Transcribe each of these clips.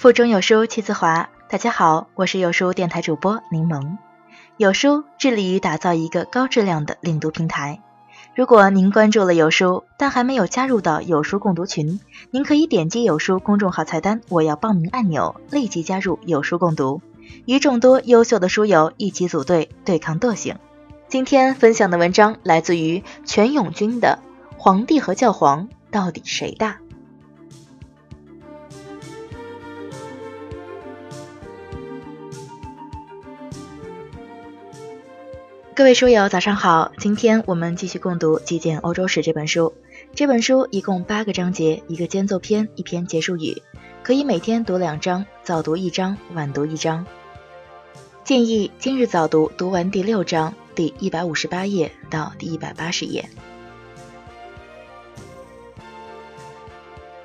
腹中有书气自华。大家好，我是有书电台主播柠檬。有书致力于打造一个高质量的领读平台。如果您关注了有书，但还没有加入到有书共读群，您可以点击有书公众号菜单“我要报名”按钮，立即加入有书共读，与众多优秀的书友一起组队对抗惰性。今天分享的文章来自于全永军的《皇帝和教皇到底谁大》。各位书友，早上好！今天我们继续共读《极简欧洲史》这本书。这本书一共八个章节，一个间奏篇，一篇结束语，可以每天读两章，早读一章，晚读一章。建议今日早读读完第六章，第一百五十八页到第一百八十页。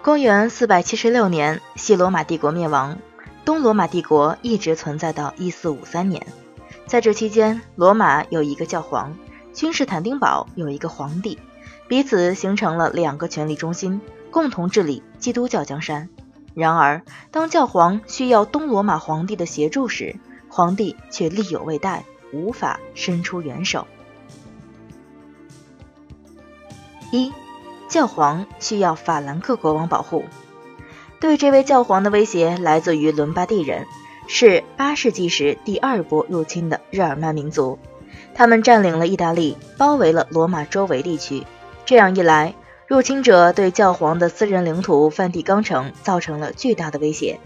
公元四百七十六年，西罗马帝国灭亡，东罗马帝国一直存在到一四五三年。在这期间，罗马有一个教皇，君士坦丁堡有一个皇帝，彼此形成了两个权力中心，共同治理基督教江山。然而，当教皇需要东罗马皇帝的协助时，皇帝却力有未逮，无法伸出援手。一，教皇需要法兰克国王保护。对这位教皇的威胁来自于伦巴第人。是八世纪时第二波入侵的日耳曼民族，他们占领了意大利，包围了罗马周围地区。这样一来，入侵者对教皇的私人领土梵蒂冈城造成了巨大的威胁。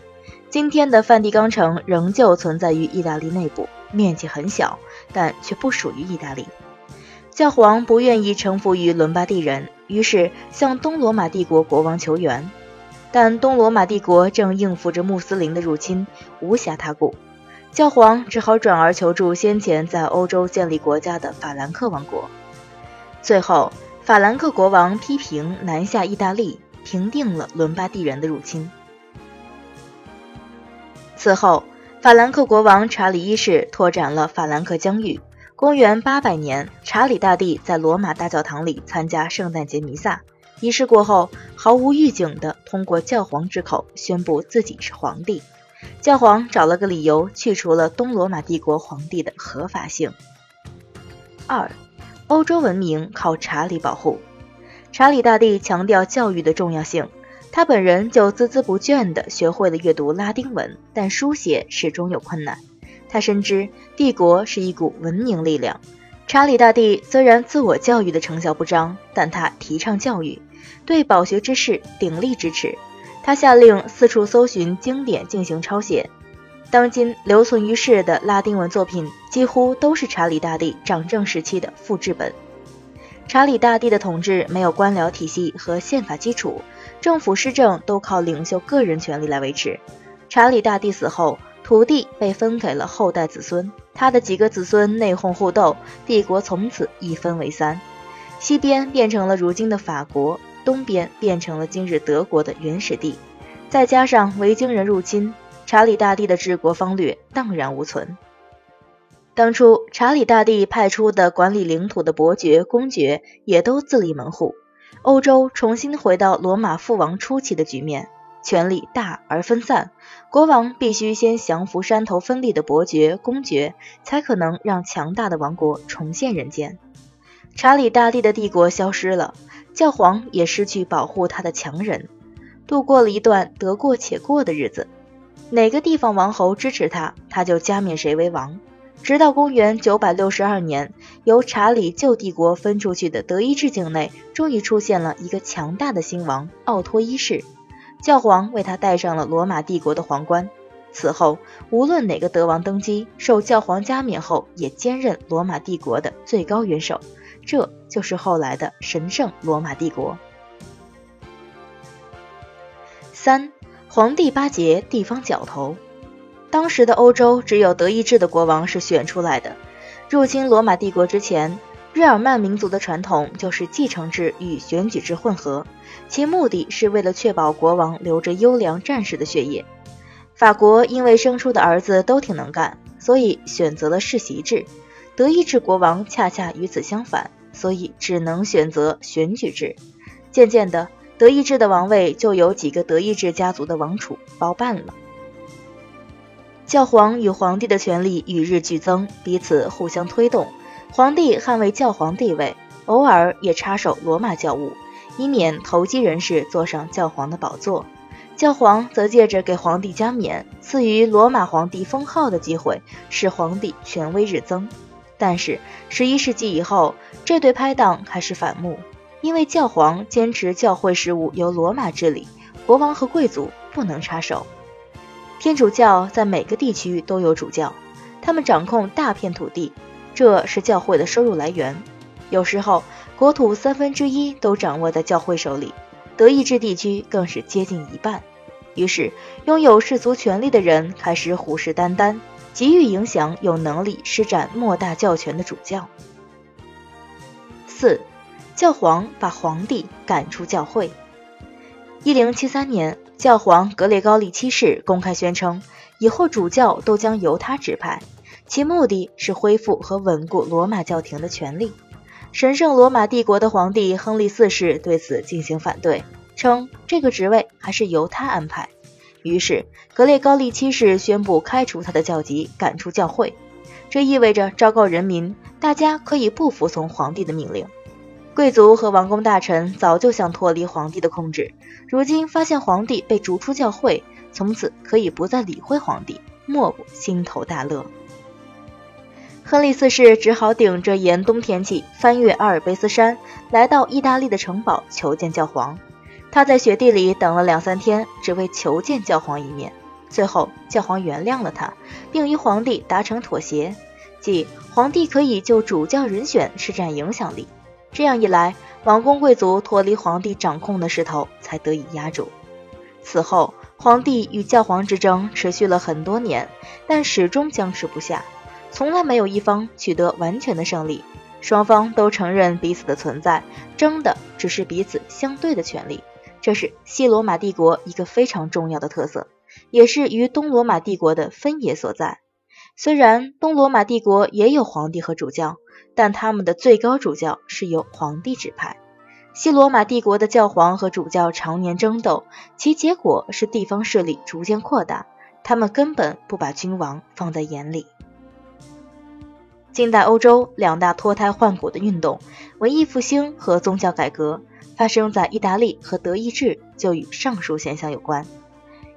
今天的梵蒂冈城仍旧存在于意大利内部，面积很小，但却不属于意大利。教皇不愿意臣服于伦巴第人，于是向东罗马帝国国王求援。但东罗马帝国正应付着穆斯林的入侵，无暇他顾，教皇只好转而求助先前在欧洲建立国家的法兰克王国。最后，法兰克国王批评南下意大利，平定了伦巴第人的入侵。此后，法兰克国王查理一世拓展了法兰克疆域。公元800年，查理大帝在罗马大教堂里参加圣诞节弥撒。仪式过后，毫无预警地通过教皇之口宣布自己是皇帝。教皇找了个理由，去除了东罗马帝国皇帝的合法性。二，欧洲文明靠查理保护。查理大帝强调教育的重要性，他本人就孜孜不倦地学会了阅读拉丁文，但书写始终有困难。他深知帝国是一股文明力量。查理大帝虽然自我教育的成效不彰，但他提倡教育。对饱学之士鼎力支持，他下令四处搜寻经典进行抄写。当今留存于世的拉丁文作品几乎都是查理大帝掌政时期的复制本。查理大帝的统治没有官僚体系和宪法基础，政府施政都靠领袖个人权力来维持。查理大帝死后，土地被分给了后代子孙，他的几个子孙内讧互斗，帝国从此一分为三，西边变成了如今的法国。东边变成了今日德国的原始地，再加上维京人入侵，查理大帝的治国方略荡然无存。当初查理大帝派出的管理领土的伯爵、公爵也都自立门户，欧洲重新回到罗马父王初期的局面，权力大而分散，国王必须先降服山头分立的伯爵、公爵，才可能让强大的王国重现人间。查理大帝的帝国消失了。教皇也失去保护他的强人，度过了一段得过且过的日子。哪个地方王侯支持他，他就加冕谁为王。直到公元962年，由查理旧帝国分出去的德意志境内，终于出现了一个强大的新王奥托一世。教皇为他戴上了罗马帝国的皇冠。此后，无论哪个德王登基，受教皇加冕后，也兼任罗马帝国的最高元首。这就是后来的神圣罗马帝国。三，皇帝巴结地方角头。当时的欧洲只有德意志的国王是选出来的。入侵罗马帝国之前，日耳曼民族的传统就是继承制与选举制混合，其目的是为了确保国王留着优良战士的血液。法国因为生出的儿子都挺能干，所以选择了世袭制。德意志国王恰恰与此相反，所以只能选择选举制。渐渐的，德意志的王位就由几个德意志家族的王储包办了。教皇与皇帝的权力与日俱增，彼此互相推动。皇帝捍卫教皇地位，偶尔也插手罗马教务，以免投机人士坐上教皇的宝座。教皇则借着给皇帝加冕、赐予罗马皇帝封号的机会，使皇帝权威日增。但是，十一世纪以后，这对拍档开始反目，因为教皇坚持教会事务由罗马治理，国王和贵族不能插手。天主教在每个地区都有主教，他们掌控大片土地，这是教会的收入来源。有时候，国土三分之一都掌握在教会手里，德意志地区更是接近一半。于是，拥有世俗权力的人开始虎视眈眈，急于影响有能力施展莫大教权的主教。四，教皇把皇帝赶出教会。一零七三年，教皇格列高利七世公开宣称，以后主教都将由他指派，其目的是恢复和稳固罗马教廷的权力。神圣罗马帝国的皇帝亨利四世对此进行反对。称这个职位还是由他安排，于是格列高利七世宣布开除他的教籍，赶出教会。这意味着昭告人民，大家可以不服从皇帝的命令。贵族和王公大臣早就想脱离皇帝的控制，如今发现皇帝被逐出教会，从此可以不再理会皇帝，莫不心头大乐。亨利四世只好顶着严冬天气，翻越阿尔卑斯山，来到意大利的城堡求见教皇。他在雪地里等了两三天，只为求见教皇一面。最后，教皇原谅了他，并与皇帝达成妥协，即皇帝可以就主教人选施展影响力。这样一来，王公贵族脱离皇帝掌控的势头才得以压住。此后，皇帝与教皇之争持续了很多年，但始终僵持不下，从来没有一方取得完全的胜利。双方都承认彼此的存在，争的只是彼此相对的权利。这是西罗马帝国一个非常重要的特色，也是与东罗马帝国的分野所在。虽然东罗马帝国也有皇帝和主教，但他们的最高主教是由皇帝指派。西罗马帝国的教皇和主教常年争斗，其结果是地方势力逐渐扩大，他们根本不把君王放在眼里。近代欧洲两大脱胎换骨的运动——文艺复兴和宗教改革。发生在意大利和德意志，就与上述现象有关。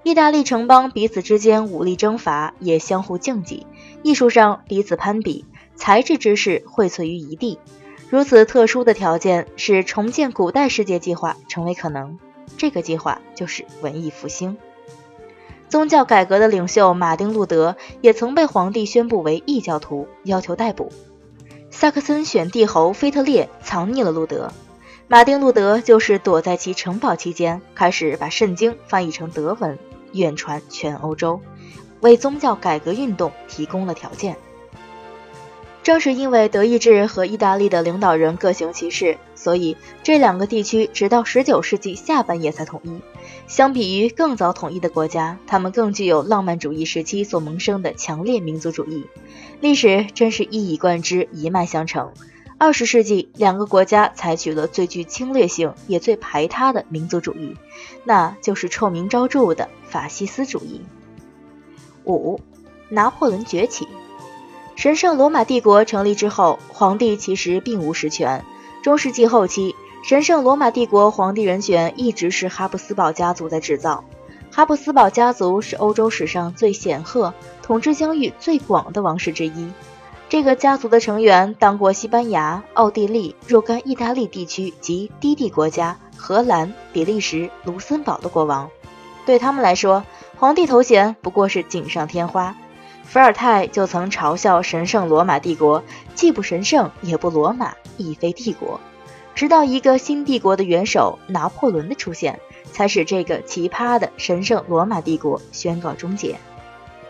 意大利城邦彼此之间武力征伐，也相互竞技；艺术上彼此攀比，才智之士荟萃于一地。如此特殊的条件，使重建古代世界计划成为可能。这个计划就是文艺复兴。宗教改革的领袖马丁·路德也曾被皇帝宣布为异教徒，要求逮捕。萨克森选帝侯腓特烈藏匿了路德。马丁·路德就是躲在其城堡期间，开始把圣经翻译成德文，远传全欧洲，为宗教改革运动提供了条件。正是因为德意志和意大利的领导人各行其事，所以这两个地区直到19世纪下半叶才统一。相比于更早统一的国家，他们更具有浪漫主义时期所萌生的强烈民族主义。历史真是一以贯之，一脉相承。二十世纪，两个国家采取了最具侵略性也最排他的民族主义，那就是臭名昭著的法西斯主义。五，拿破仑崛起。神圣罗马帝国成立之后，皇帝其实并无实权。中世纪后期，神圣罗马帝国皇帝人选一直是哈布斯堡家族在制造。哈布斯堡家族是欧洲史上最显赫、统治疆域最广的王室之一。这个家族的成员当过西班牙、奥地利、若干意大利地区及低地国家、荷兰、比利时、卢森堡的国王。对他们来说，皇帝头衔不过是锦上添花。伏尔泰就曾嘲笑神圣罗马帝国既不神圣也不罗马，亦非帝国。直到一个新帝国的元首拿破仑的出现，才使这个奇葩的神圣罗马帝国宣告终结。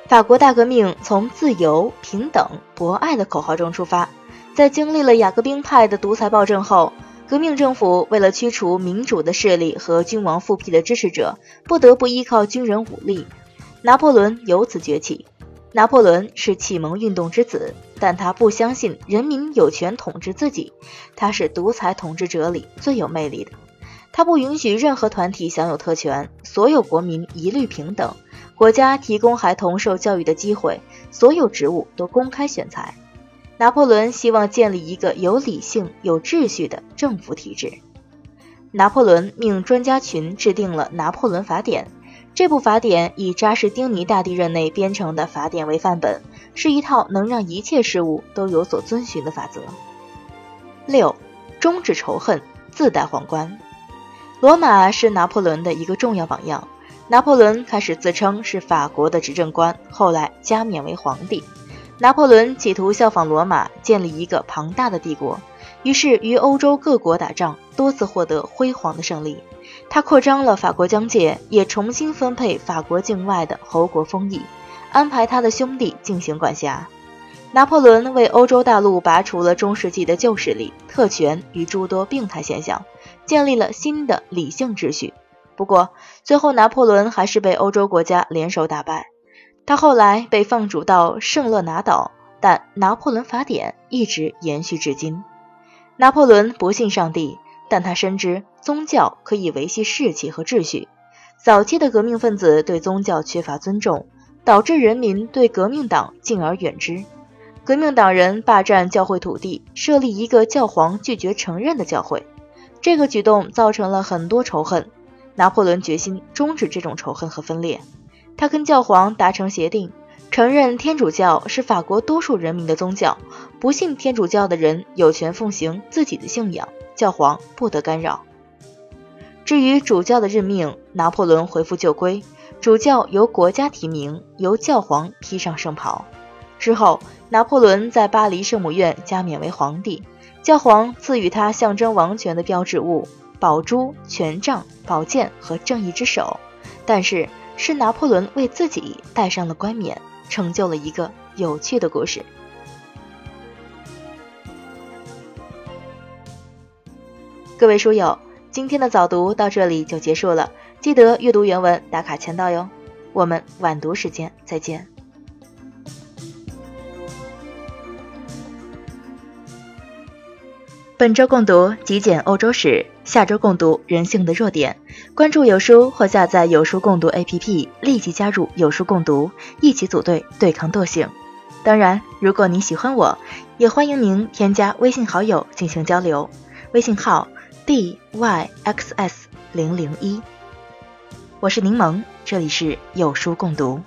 法国大革命从自由、平等、博爱的口号中出发，在经历了雅各宾派的独裁暴政后，革命政府为了驱除民主的势力和君王复辟的支持者，不得不依靠军人武力。拿破仑由此崛起。拿破仑是启蒙运动之子，但他不相信人民有权统治自己，他是独裁统治者里最有魅力的。他不允许任何团体享有特权，所有国民一律平等。国家提供孩童受教育的机会，所有职务都公开选才。拿破仑希望建立一个有理性、有秩序的政府体制。拿破仑命专家群制定了《拿破仑法典》，这部法典以扎什丁尼大帝任内编成的法典为范本，是一套能让一切事物都有所遵循的法则。六，终止仇恨，自带皇冠。罗马是拿破仑的一个重要榜样。拿破仑开始自称是法国的执政官，后来加冕为皇帝。拿破仑企图效仿罗马，建立一个庞大的帝国，于是与欧洲各国打仗，多次获得辉煌的胜利。他扩张了法国疆界，也重新分配法国境外的侯国封邑，安排他的兄弟进行管辖。拿破仑为欧洲大陆拔除了中世纪的旧势力、特权与诸多病态现象，建立了新的理性秩序。不过，最后拿破仑还是被欧洲国家联手打败。他后来被放逐到圣勒拿岛，但拿破仑法典一直延续至今。拿破仑不信上帝，但他深知宗教可以维系士气和秩序。早期的革命分子对宗教缺乏尊重，导致人民对革命党敬而远之。革命党人霸占教会土地，设立一个教皇拒绝承认的教会，这个举动造成了很多仇恨。拿破仑决心终止这种仇恨和分裂。他跟教皇达成协定，承认天主教是法国多数人民的宗教，不信天主教的人有权奉行自己的信仰，教皇不得干扰。至于主教的任命，拿破仑恢复旧规，主教由国家提名，由教皇披上圣袍。之后，拿破仑在巴黎圣母院加冕为皇帝，教皇赐予他象征王权的标志物——宝珠、权杖、宝剑和正义之手。但是。是拿破仑为自己戴上了冠冕，成就了一个有趣的故事。各位书友，今天的早读到这里就结束了，记得阅读原文打卡签到哟。我们晚读时间再见。本周共读极简欧洲史，下周共读人性的弱点。关注有书或下载有书共读 APP，立即加入有书共读，一起组队对抗惰性。当然，如果你喜欢我，也欢迎您添加微信好友进行交流，微信号 dyxs 零零一。我是柠檬，这里是有书共读。